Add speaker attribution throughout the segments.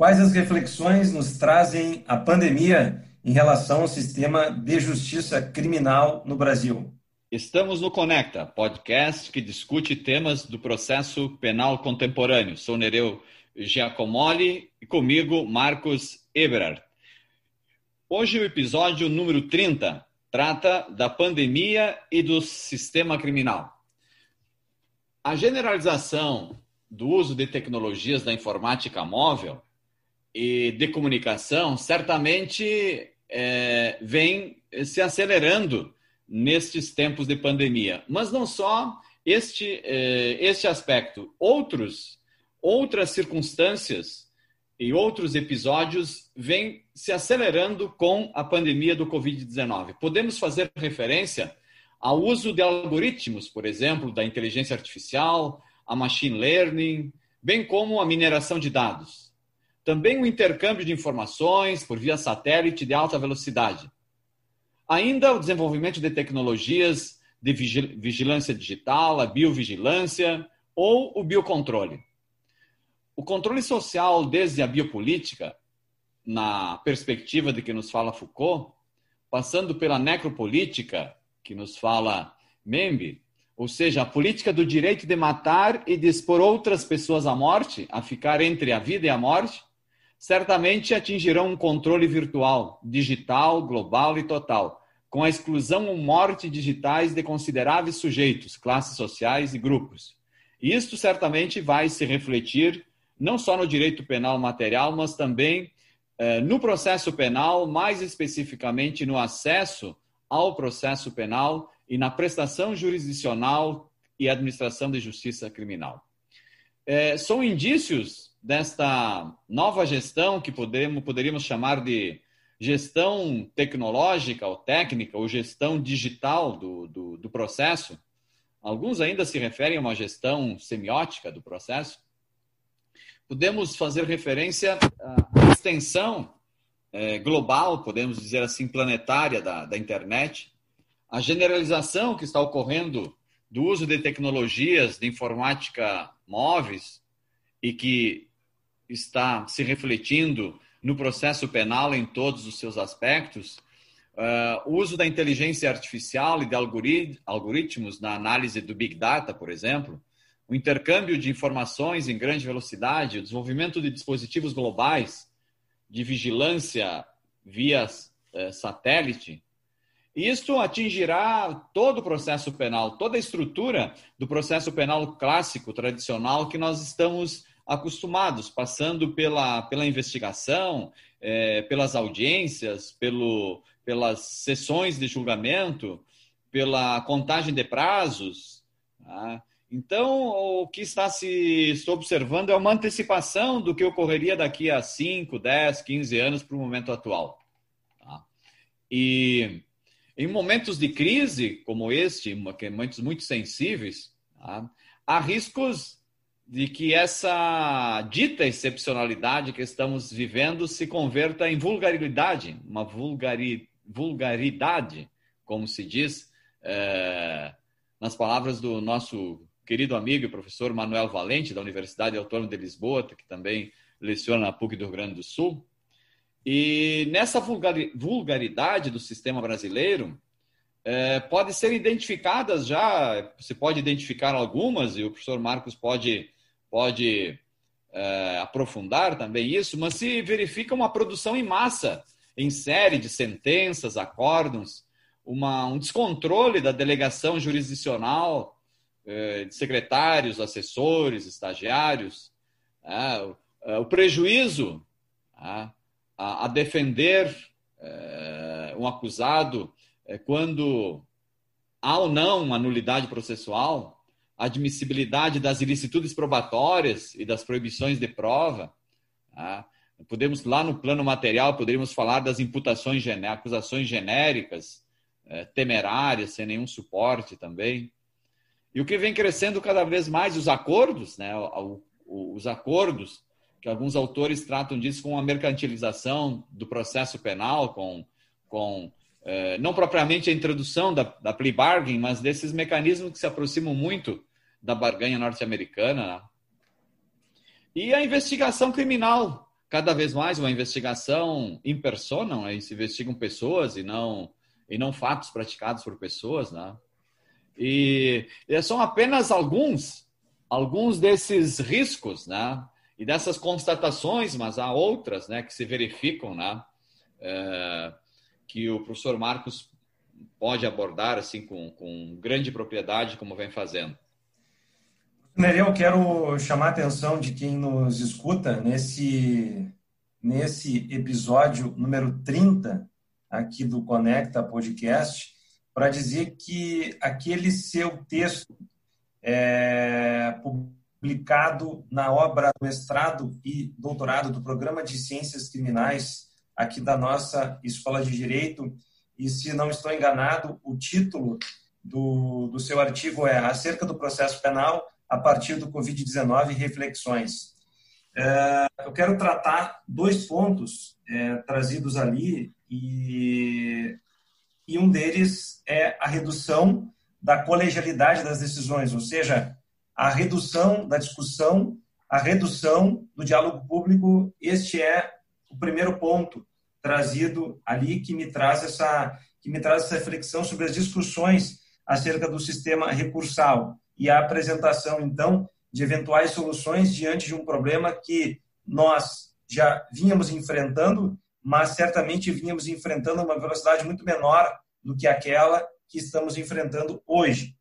Speaker 1: Quais as reflexões nos trazem a pandemia em relação ao sistema de justiça criminal no Brasil?
Speaker 2: Estamos no Conecta, podcast que discute temas do processo penal contemporâneo. Sou Nereu Giacomoli e comigo Marcos Eberard. Hoje o episódio número 30 trata da pandemia e do sistema criminal. A generalização do uso de tecnologias da informática móvel e de comunicação certamente é, vem se acelerando nestes tempos de pandemia. Mas não só este, eh, este aspecto, outros, outras circunstâncias e outros episódios vêm se acelerando com a pandemia do Covid-19. Podemos fazer referência ao uso de algoritmos, por exemplo, da inteligência artificial, a machine learning, bem como a mineração de dados. Também o intercâmbio de informações por via satélite de alta velocidade Ainda o desenvolvimento de tecnologias de vigilância digital, a biovigilância ou o biocontrole. O controle social, desde a biopolítica, na perspectiva de que nos fala Foucault, passando pela necropolítica, que nos fala Membe, ou seja, a política do direito de matar e de expor outras pessoas à morte, a ficar entre a vida e a morte, certamente atingirão um controle virtual, digital, global e total, com a exclusão ou morte digitais de consideráveis sujeitos, classes sociais e grupos. Isto certamente vai se refletir não só no direito penal material, mas também eh, no processo penal, mais especificamente no acesso ao processo penal e na prestação jurisdicional e administração de justiça criminal. Eh, são indícios desta nova gestão que podemos, poderíamos chamar de gestão tecnológica ou técnica, ou gestão digital do, do, do, processo, alguns ainda se referem a uma gestão semiótica do processo, podemos fazer referência à extensão é, global, podemos dizer assim, planetária da, da internet, a generalização que está ocorrendo do uso de tecnologias de informática móveis e que está se refletindo no processo penal em todos os seus aspectos, uh, o uso da inteligência artificial e de algoritmos na análise do Big Data, por exemplo, o intercâmbio de informações em grande velocidade, o desenvolvimento de dispositivos globais de vigilância via uh, satélite, isto atingirá todo o processo penal, toda a estrutura do processo penal clássico, tradicional, que nós estamos acostumados, passando pela, pela investigação, é, pelas audiências, pelo, pelas sessões de julgamento, pela contagem de prazos. Tá? Então, o que está se observando é uma antecipação do que ocorreria daqui a 5, 10, 15 anos para o momento atual. Tá? E em momentos de crise como este, momentos muito sensíveis, tá? há riscos de que essa dita excepcionalidade que estamos vivendo se converta em vulgaridade, uma vulgari, vulgaridade, como se diz é, nas palavras do nosso querido amigo e professor Manuel Valente, da Universidade Autônoma de Lisboa, que também leciona na PUC do Rio Grande do Sul. E nessa vulgaridade do sistema brasileiro, é, pode ser identificadas já, se pode identificar algumas, e o professor Marcos pode pode é, aprofundar também isso, mas se verifica uma produção em massa, em série de sentenças, acórdons, uma, um descontrole da delegação jurisdicional é, de secretários, assessores, estagiários, é, o, é, o, prejuízo é, a, a, defender é, um acusado quando há ou não uma nulidade processual, admissibilidade das ilicitudes probatórias e das proibições de prova. Tá? Podemos, lá no plano material, poderíamos falar das imputações, acusações genéricas, é, temerárias, sem nenhum suporte também. E o que vem crescendo cada vez mais, os acordos, né? os acordos, que alguns autores tratam disso com a mercantilização do processo penal, com, com é, não propriamente a introdução da, da plea bargain, mas desses mecanismos que se aproximam muito da barganha norte-americana. Né? E a investigação criminal cada vez mais uma investigação em persona, né? se investigam pessoas e não e não fatos praticados por pessoas, né? E, e são apenas alguns alguns desses riscos, né? E dessas constatações, mas há outras, né, que se verificam, né? É, que o professor Marcos pode abordar assim com, com grande propriedade, como vem fazendo.
Speaker 1: Eu quero chamar a atenção de quem nos escuta nesse, nesse episódio número 30 aqui do Conecta Podcast, para dizer que aquele seu texto é, publicado na obra mestrado e doutorado do Programa de Ciências Criminais aqui da nossa Escola de Direito, e se não estou enganado, o título do, do seu artigo é Acerca do Processo Penal a partir do Covid-19 reflexões. É, eu quero tratar dois pontos é, trazidos ali e, e um deles é a redução da colegialidade das decisões, ou seja, a redução da discussão, a redução do diálogo público. Este é o primeiro ponto trazido ali que me traz essa que me traz essa reflexão sobre as discussões acerca do sistema recursal e a apresentação, então, de eventuais soluções diante de um problema que nós já vínhamos enfrentando, mas certamente vínhamos enfrentando uma velocidade muito menor do que aquela que estamos enfrentando hoje.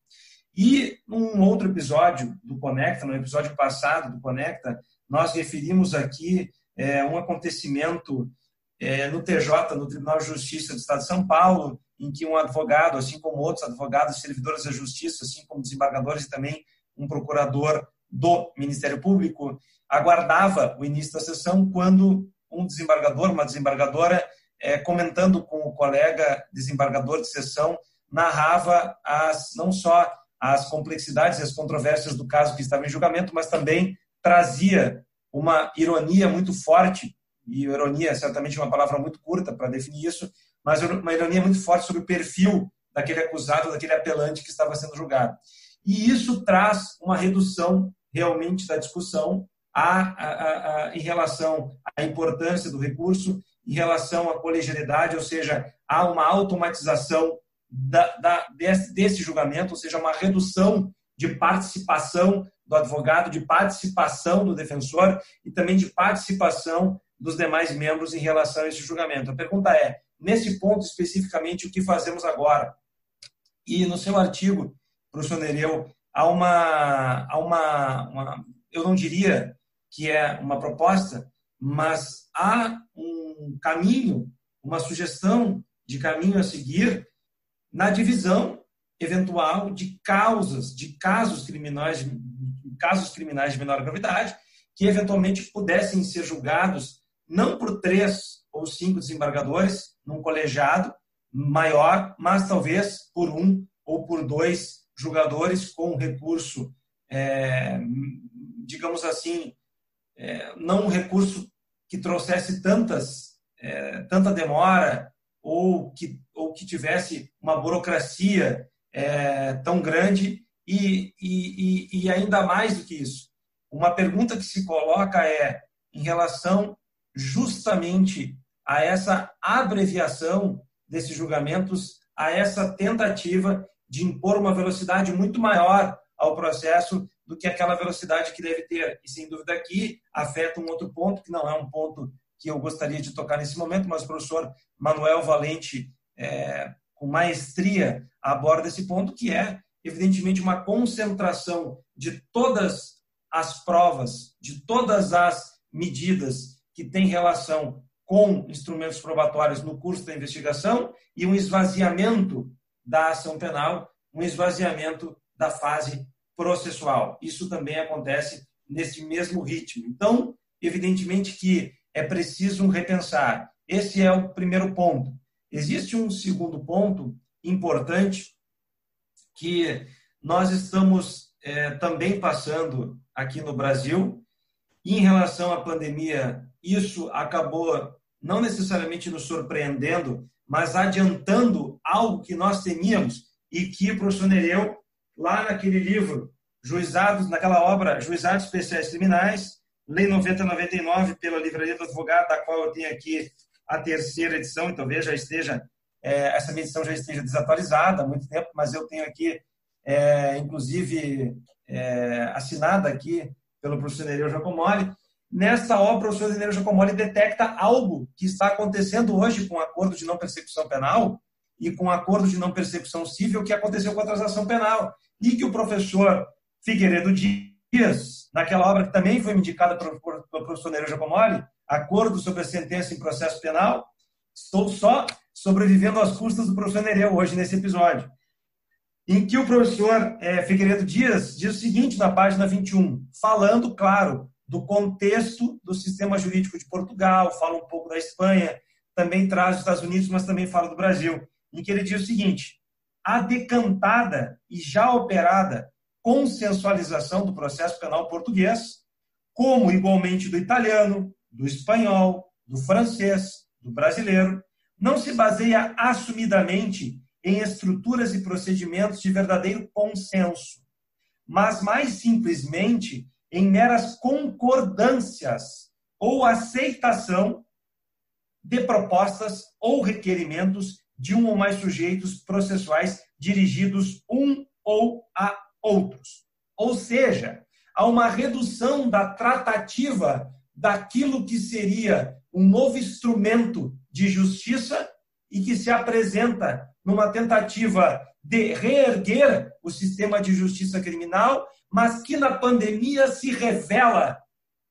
Speaker 1: E num outro episódio do Conecta, no episódio passado do Conecta, nós referimos aqui é, um acontecimento é, no TJ, no Tribunal de Justiça do Estado de São Paulo, em que um advogado, assim como outros advogados, servidores da justiça, assim como desembargadores e também um procurador do Ministério Público, aguardava o início da sessão quando um desembargador, uma desembargadora, é, comentando com o colega desembargador de sessão, narrava as, não só as complexidades e as controvérsias do caso que estava em julgamento, mas também trazia uma ironia muito forte, e ironia é certamente uma palavra muito curta para definir isso, mas uma ironia muito forte sobre o perfil daquele acusado, daquele apelante que estava sendo julgado. E isso traz uma redução realmente da discussão a, a, a, em relação à importância do recurso, em relação à colegialidade, ou seja, há uma automatização da, da, desse, desse julgamento, ou seja, uma redução de participação do advogado, de participação do defensor e também de participação dos demais membros em relação a esse julgamento. A pergunta é: nesse ponto especificamente, o que fazemos agora? E no seu artigo, professor Nereu, há uma, há uma, uma, eu não diria que é uma proposta, mas há um caminho, uma sugestão de caminho a seguir na divisão eventual de causas, de casos criminais, casos criminais de menor gravidade, que eventualmente pudessem ser julgados não por três ou cinco desembargadores num colegiado maior, mas talvez por um ou por dois jogadores com recurso, é, digamos assim, é, não um recurso que trouxesse tantas, é, tanta demora ou que, ou que tivesse uma burocracia é, tão grande e, e, e ainda mais do que isso. Uma pergunta que se coloca é em relação justamente a essa abreviação desses julgamentos, a essa tentativa de impor uma velocidade muito maior ao processo do que aquela velocidade que deve ter. E, sem dúvida, aqui afeta um outro ponto, que não é um ponto que eu gostaria de tocar nesse momento, mas o professor Manuel Valente, é, com maestria, aborda esse ponto, que é, evidentemente, uma concentração de todas as provas, de todas as medidas que têm relação com instrumentos probatórios no curso da investigação e um esvaziamento da ação penal, um esvaziamento da fase processual. Isso também acontece nesse mesmo ritmo. Então, evidentemente que é preciso repensar. Esse é o primeiro ponto. Existe um segundo ponto importante que nós estamos é, também passando aqui no Brasil. Em relação à pandemia, isso acabou não necessariamente nos surpreendendo, mas adiantando algo que nós temíamos e que o professor Nereu, lá naquele livro, Juizados, naquela obra Juizados Especiais Criminais, Lei 9099 pela Livraria do Advogado, da qual eu tenho aqui a terceira edição, então veja, já esteja, é, essa minha edição já esteja desatualizada há muito tempo, mas eu tenho aqui, é, inclusive, é, assinada aqui pelo professor Nereu Giacomoli. Nesta obra, o professor Nereu Giacomoli detecta algo que está acontecendo hoje com o acordo de não persecução penal e com o acordo de não persecução civil que aconteceu com a transação penal. E que o professor Figueiredo Dias, naquela obra que também foi indicada pelo professor Nereu Giacomoli, Acordo sobre a Sentença em Processo Penal, estou só sobrevivendo às custas do professor Nereu hoje nesse episódio em que o professor é, Figueiredo Dias diz o seguinte na página 21, falando, claro, do contexto do sistema jurídico de Portugal, fala um pouco da Espanha, também traz os Estados Unidos, mas também fala do Brasil, em que ele diz o seguinte: a decantada e já operada consensualização do processo penal português, como igualmente do italiano, do espanhol, do francês, do brasileiro, não se baseia assumidamente em estruturas e procedimentos de verdadeiro consenso, mas mais simplesmente em meras concordâncias ou aceitação de propostas ou requerimentos de um ou mais sujeitos processuais dirigidos um ou a outros. Ou seja, há uma redução da tratativa daquilo que seria um novo instrumento de justiça e que se apresenta numa tentativa de reerguer o sistema de justiça criminal, mas que na pandemia se revela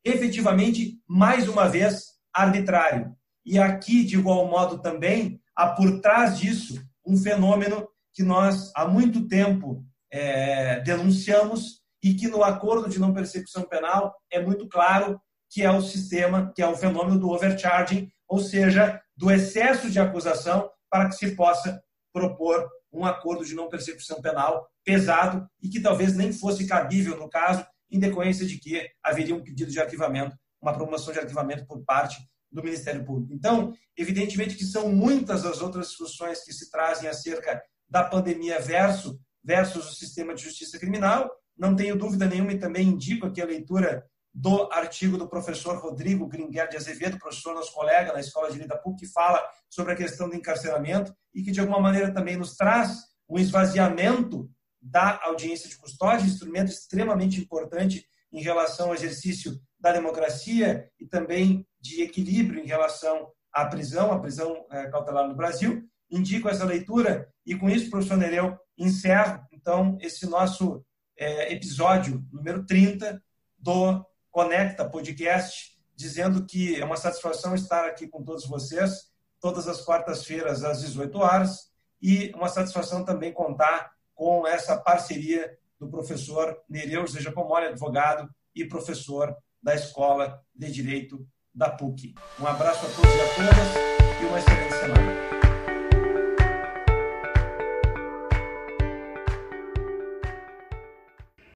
Speaker 1: efetivamente, mais uma vez, arbitrário. E aqui, de igual modo, também há por trás disso um fenômeno que nós há muito tempo é, denunciamos e que no acordo de não persecução penal é muito claro que é o sistema, que é o fenômeno do overcharging, ou seja, do excesso de acusação para que se possa propor um acordo de não persecução penal pesado e que talvez nem fosse cabível no caso, em decorrência de que haveria um pedido de arquivamento, uma promoção de arquivamento por parte do Ministério Público. Então, evidentemente que são muitas as outras discussões que se trazem acerca da pandemia versus, versus o sistema de justiça criminal. Não tenho dúvida nenhuma e também indico aqui a leitura do artigo do professor Rodrigo Gringuer de Azevedo, professor nosso colega na Escola de Direito da PUC, que fala sobre a questão do encarceramento e que, de alguma maneira, também nos traz um esvaziamento da audiência de custódia, instrumento extremamente importante em relação ao exercício da democracia e também de equilíbrio em relação à prisão, à prisão é, cautelar no Brasil. Indico essa leitura e, com isso, professor Nereu, encerro, então, esse nosso é, episódio número 30 do Conecta Podcast, dizendo que é uma satisfação estar aqui com todos vocês, todas as quartas-feiras às 18 horas, e uma satisfação também contar com essa parceria do professor Nereu José Giacomoli, advogado e professor da Escola de Direito da PUC. Um abraço a todos e a todas e uma excelente semana.